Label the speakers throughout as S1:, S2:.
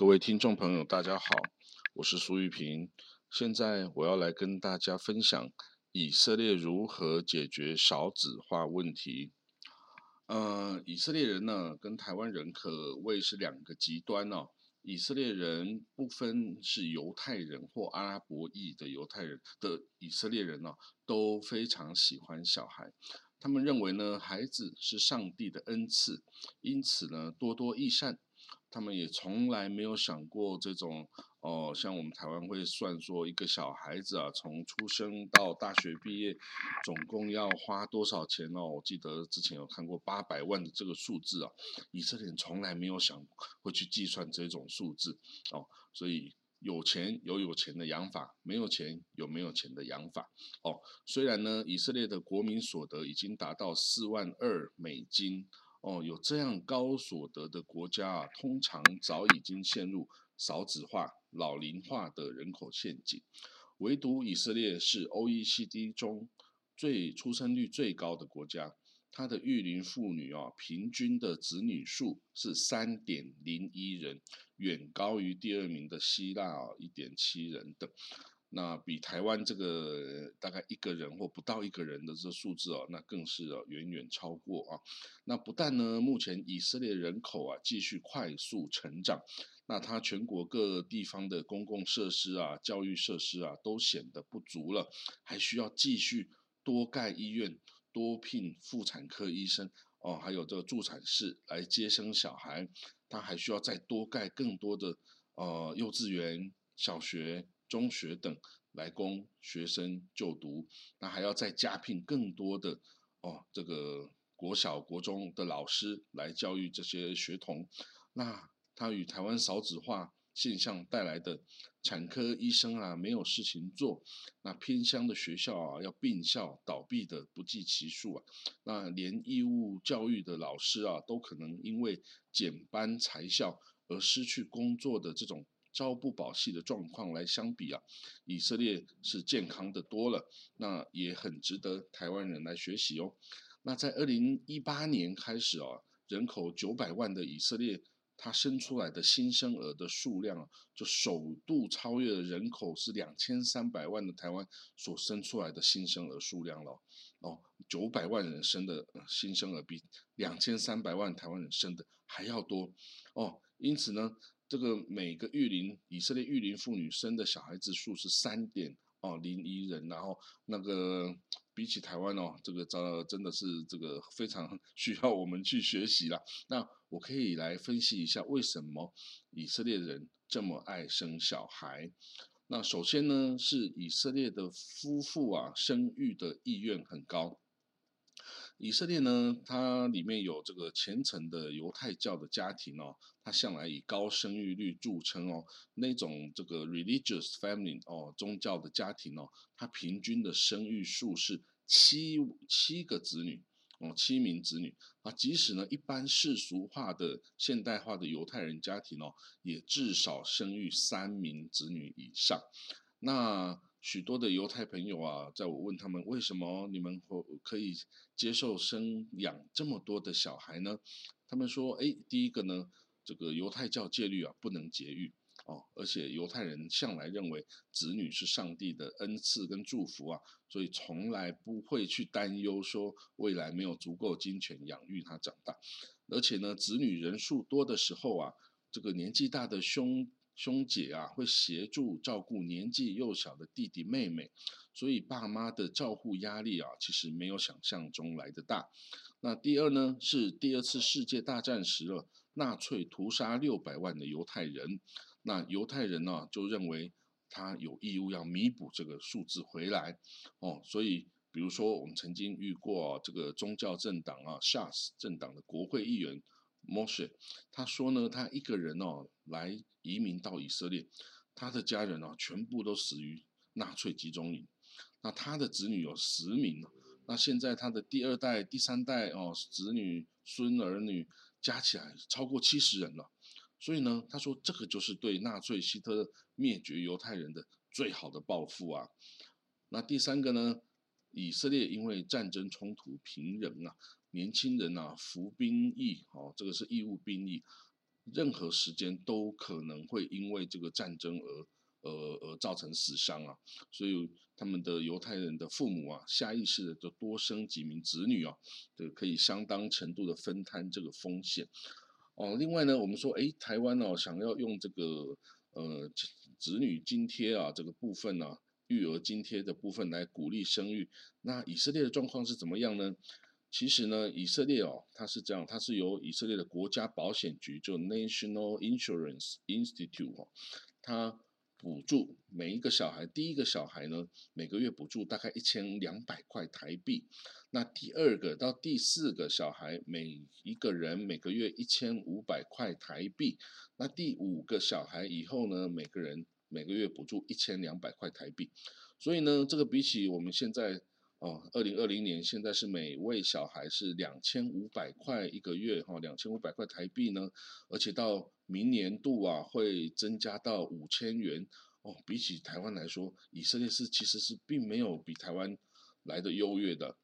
S1: 各位听众朋友，大家好，我是苏玉平。现在我要来跟大家分享以色列如何解决少子化问题。呃，以色列人呢，跟台湾人可谓是两个极端哦。以色列人不分是犹太人或阿拉伯裔的犹太人的以色列人呢，都非常喜欢小孩。他们认为呢，孩子是上帝的恩赐，因此呢，多多益善。他们也从来没有想过这种哦，像我们台湾会算说一个小孩子啊，从出生到大学毕业，总共要花多少钱哦？我记得之前有看过八百万的这个数字啊，以色列从来没有想会去计算这种数字哦，所以有钱有有钱的养法，没有钱有没有钱的养法哦。虽然呢，以色列的国民所得已经达到四万二美金。哦，有这样高所得的国家啊，通常早已经陷入少子化、老龄化的人口陷阱。唯独以色列是 OECD 中最出生率最高的国家，它的育龄妇女啊，平均的子女数是三点零一人，远高于第二名的希腊啊一点七人等。那比台湾这个大概一个人或不到一个人的这数字哦，那更是哦远远超过啊。那不但呢，目前以色列人口啊继续快速成长，那它全国各地方的公共设施啊、教育设施啊都显得不足了，还需要继续多盖医院、多聘妇产科医生哦，还有这个助产士来接生小孩，它还需要再多盖更多的呃幼稚园、小学。中学等来供学生就读，那还要再加聘更多的哦，这个国小、国中的老师来教育这些学童。那他与台湾少子化现象带来的产科医生啊，没有事情做。那偏乡的学校啊，要并校倒闭的不计其数啊。那连义务教育的老师啊，都可能因为减班裁校而失去工作的这种。朝不保夕的状况来相比啊，以色列是健康的多了，那也很值得台湾人来学习哦。那在二零一八年开始啊，人口九百万的以色列，它生出来的新生儿的数量啊，就首度超越了人口是两千三百万的台湾所生出来的新生儿数量了。哦，九百万人生的新生儿比两千三百万台湾人生的还要多哦，因此呢。这个每个育龄以色列育龄妇女生的小孩子数是三点哦零一人，然后那个比起台湾哦，这个真真的是这个非常 需要我们去学习了。那我可以来分析一下为什么以色列人这么爱生小孩。那首先呢，是以色列的夫妇啊，生育的意愿很高。以色列呢，它里面有这个虔诚的犹太教的家庭哦，它向来以高生育率著称哦。那种这个 religious family 哦，宗教的家庭哦，它平均的生育数是七七个子女哦，七名子女啊。即使呢，一般世俗化的现代化的犹太人家庭哦，也至少生育三名子女以上。那许多的犹太朋友啊，在我问他们为什么你们可可以接受生养这么多的小孩呢？他们说：哎，第一个呢，这个犹太教戒律啊，不能节育哦，而且犹太人向来认为子女是上帝的恩赐跟祝福啊，所以从来不会去担忧说未来没有足够金钱养育他长大。而且呢，子女人数多的时候啊，这个年纪大的兄。兄姐啊，会协助照顾年纪幼小的弟弟妹妹，所以爸妈的照顾压力啊，其实没有想象中来的大。那第二呢，是第二次世界大战时了，纳粹屠杀六百万的犹太人，那犹太人呢就认为他有义务要弥补这个数字回来哦，所以比如说我们曾经遇过这个宗教政党啊，Shas 政党的国会议员。M o s e 他说呢，他一个人哦来移民到以色列，他的家人哦全部都死于纳粹集中营，那他的子女有十名，那现在他的第二代、第三代哦子女、孙儿女加起来超过七十人了，所以呢，他说这个就是对纳粹希特勒灭绝犹太人的最好的报复啊。那第三个呢，以色列因为战争冲突平人啊。年轻人啊，服兵役哦，这个是义务兵役，任何时间都可能会因为这个战争而呃而造成死伤啊，所以他们的犹太人的父母啊，下意识的就多生几名子女啊，这个可以相当程度的分摊这个风险。哦，另外呢，我们说，哎，台湾哦，想要用这个呃子女津贴啊这个部分呢，育儿津贴的部分来鼓励生育，那以色列的状况是怎么样呢？其实呢，以色列哦，它是这样，它是由以色列的国家保险局，就 National Insurance Institute 哦，它。补助每一个小孩，第一个小孩呢，每个月补助大概一千两百块台币。那第二个到第四个小孩，每一个人每个月一千五百块台币。那第五个小孩以后呢，每个人每个月补助一千两百块台币。所以呢，这个比起我们现在。哦，二零二零年现在是每位小孩是两千五百块一个月哈，两千五百块台币呢，而且到明年度啊会增加到五千元哦。比起台湾来说，以色列是其实是并没有比台湾来的优越的。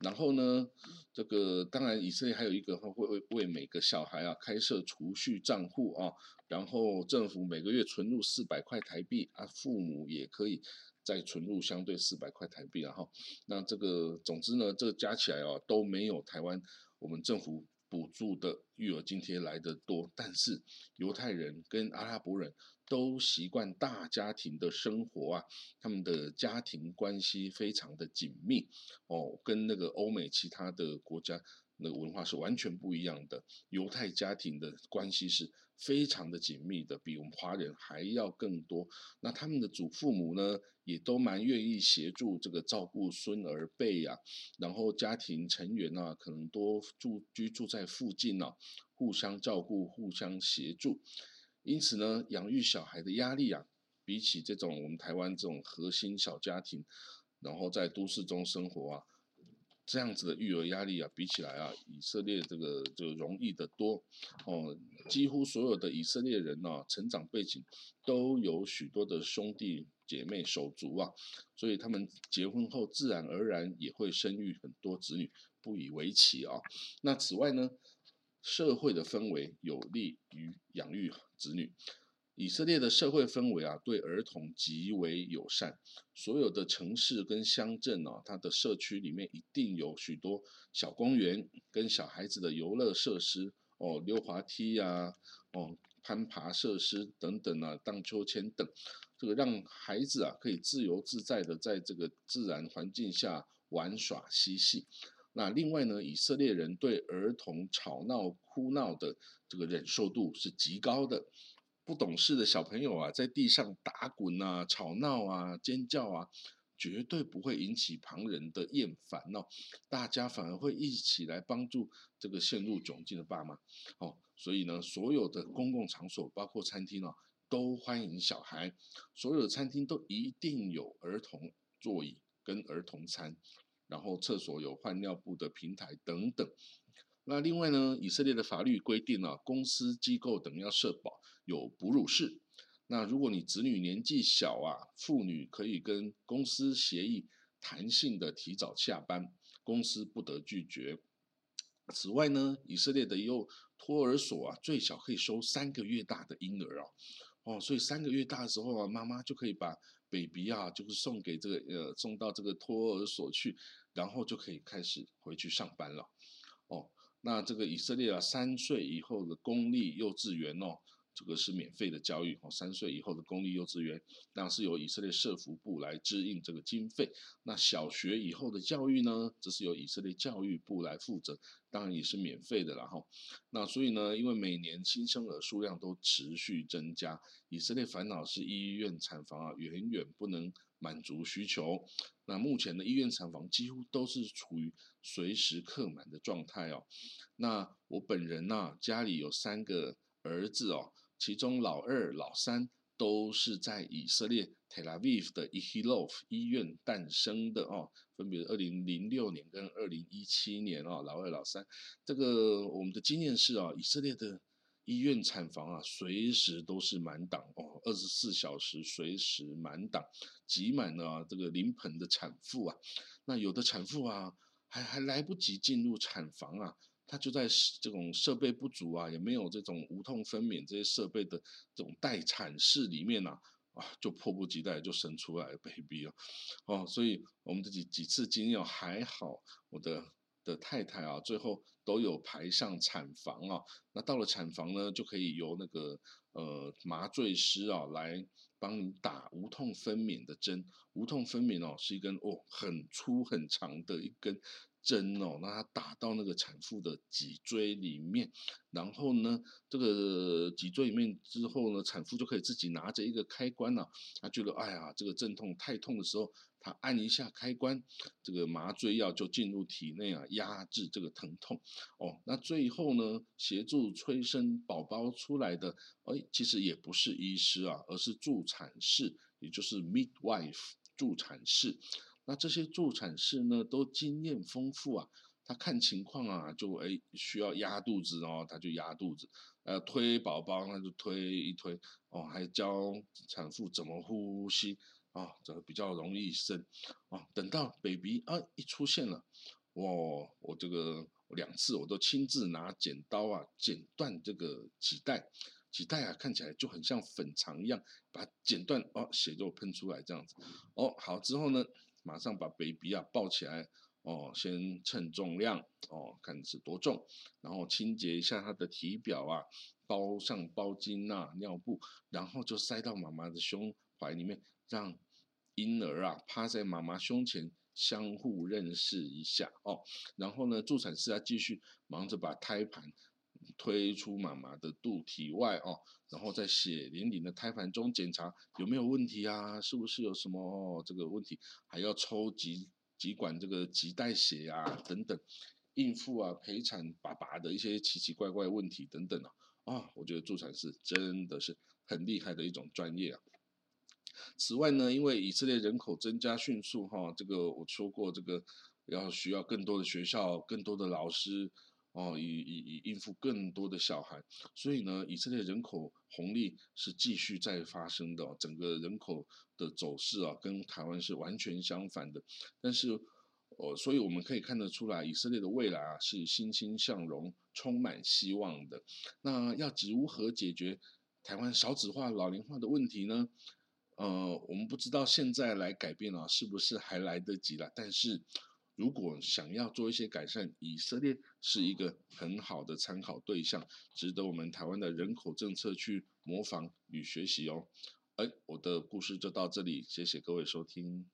S1: 然后呢，这个当然以色列还有一个会为为每个小孩啊开设储蓄账户啊，然后政府每个月存入四百块台币啊，父母也可以。再存入相对四百块台币，然后那这个总之呢，这个加起来哦都没有台湾我们政府补助的育儿津贴来的多。但是犹太人跟阿拉伯人都习惯大家庭的生活啊，他们的家庭关系非常的紧密哦，跟那个欧美其他的国家那个文化是完全不一样的。犹太家庭的关系是。非常的紧密的，比我们华人还要更多。那他们的祖父母呢，也都蛮愿意协助这个照顾孙儿辈呀。然后家庭成员呢，可能多住居住在附近呢，互相照顾、互相协助。因此呢，养育小孩的压力啊，比起这种我们台湾这种核心小家庭，然后在都市中生活啊。这样子的育儿压力啊，比起来啊，以色列这个就容易得多哦。几乎所有的以色列人呢，成长背景都有许多的兄弟姐妹手足啊，所以他们结婚后自然而然也会生育很多子女，不以为奇啊。那此外呢，社会的氛围有利于养育子女。以色列的社会氛围啊，对儿童极为友善。所有的城市跟乡镇啊，它的社区里面一定有许多小公园跟小孩子的游乐设施哦，溜滑梯呀，哦，攀爬设施等等啊，荡秋千等，这个让孩子啊可以自由自在的在这个自然环境下玩耍嬉戏。那另外呢，以色列人对儿童吵闹哭闹的这个忍受度是极高的。不懂事的小朋友啊，在地上打滚啊、吵闹啊、尖叫啊，绝对不会引起旁人的厌烦哦。大家反而会一起来帮助这个陷入窘境的爸妈哦。所以呢，所有的公共场所，包括餐厅啊，都欢迎小孩。所有的餐厅都一定有儿童座椅跟儿童餐，然后厕所有换尿布的平台等等。那另外呢，以色列的法律规定啊，公司机构等要社保。有哺乳室，那如果你子女年纪小啊，妇女可以跟公司协议弹性的提早下班，公司不得拒绝。此外呢，以色列的有托儿所啊，最小可以收三个月大的婴儿哦，哦，所以三个月大的时候啊，妈妈就可以把 baby 啊，就是送给这个呃，送到这个托儿所去，然后就可以开始回去上班了。哦，那这个以色列啊，三岁以后的公立幼稚园哦。这个是免费的教育哦，三岁以后的公立幼稚园，那是由以色列社福部来支应这个经费。那小学以后的教育呢，这是由以色列教育部来负责，当然也是免费的了哈。那所以呢，因为每年新生儿数量都持续增加，以色列烦恼是医院产房啊远远不能满足需求。那目前的医院产房几乎都是处于随时客满的状态哦。那我本人呢，家里有三个儿子哦。其中老二、老三都是在以色列 Tel Aviv 的 Ehilov 医院诞生的哦，分别二零零六年跟二零一七年哦，老二、老三。这个我们的经验是啊，以色列的医院产房啊，随时都是满档哦，二十四小时随时满档，挤满了这个临盆的产妇啊。那有的产妇啊，还还来不及进入产房啊。他就在这种设备不足啊，也没有这种无痛分娩这些设备的这种待产室里面呐，啊，就迫不及待就生出来 baby 了，哦，所以我们这几几次经验还好，我的的太太啊，最后都有排上产房啊，那到了产房呢，就可以由那个呃麻醉师啊来帮你打无痛分娩的针，无痛分娩哦是一根哦很粗很长的一根。针哦，那它打到那个产妇的脊椎里面，然后呢，这个脊椎里面之后呢，产妇就可以自己拿着一个开关了。她觉得哎呀，这个阵痛太痛的时候，她按一下开关，这个麻醉药就进入体内啊，压制这个疼痛。哦，那最后呢，协助催生宝宝出来的，哎，其实也不是医师啊，而是助产士，也就是 midwife 助产士。那这些助产士呢，都经验丰富啊，他看情况啊，就哎需要压肚子哦，他就压肚子，呃推宝宝那就推一推哦，还教产妇怎么呼吸啊，这比较容易生啊。等到 baby 啊一出现了，哇，我这个两次我都亲自拿剪刀啊剪断这个脐带，脐带啊看起来就很像粉肠一样，把它剪断哦，血就喷出来这样子哦。好之后呢？马上把 baby 啊抱起来哦，先称重量哦，看是多重，然后清洁一下他的体表啊，包上包巾啊、尿布，然后就塞到妈妈的胸怀里面，让婴儿啊趴在妈妈胸前，相互认识一下哦。然后呢，助产士啊继续忙着把胎盘推出妈妈的肚体外哦。然后在血淋淋的胎盘中检查有没有问题啊？是不是有什么这个问题？还要抽几几管这个脐带血啊等等，应付啊陪产爸爸的一些奇奇怪怪问题等等啊啊！我觉得助产士真的是很厉害的一种专业啊。此外呢，因为以色列人口增加迅速哈，这个我说过，这个要需要更多的学校、更多的老师。哦，以以以应付更多的小孩，所以呢，以色列人口红利是继续在发生的，整个人口的走势啊，跟台湾是完全相反的。但是，哦，所以我们可以看得出来，以色列的未来啊是欣欣向荣、充满希望的。那要如何解决台湾少子化、老龄化的问题呢？呃，我们不知道现在来改变啊，是不是还来得及了？但是。如果想要做一些改善，以色列是一个很好的参考对象，值得我们台湾的人口政策去模仿与学习哦。哎，我的故事就到这里，谢谢各位收听。